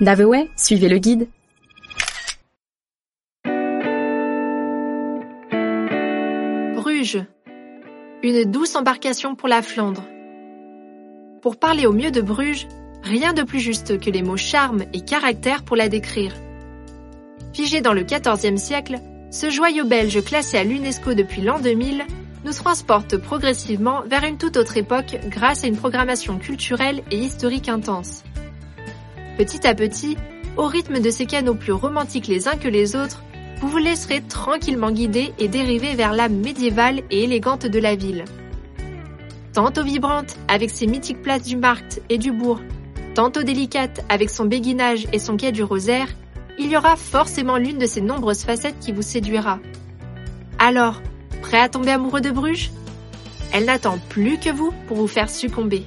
Daveway, suivez le guide. Bruges. Une douce embarcation pour la Flandre. Pour parler au mieux de Bruges, rien de plus juste que les mots charme et caractère pour la décrire. Figé dans le XIVe siècle, ce joyau belge classé à l'UNESCO depuis l'an 2000 nous transporte progressivement vers une toute autre époque grâce à une programmation culturelle et historique intense. Petit à petit, au rythme de ces canaux plus romantiques les uns que les autres, vous vous laisserez tranquillement guider et dériver vers l'âme médiévale et élégante de la ville. Tantôt vibrante avec ses mythiques places du Markt et du Bourg, tantôt délicate avec son béguinage et son quai du rosaire, il y aura forcément l'une de ces nombreuses facettes qui vous séduira. Alors, prêt à tomber amoureux de Bruges? Elle n'attend plus que vous pour vous faire succomber.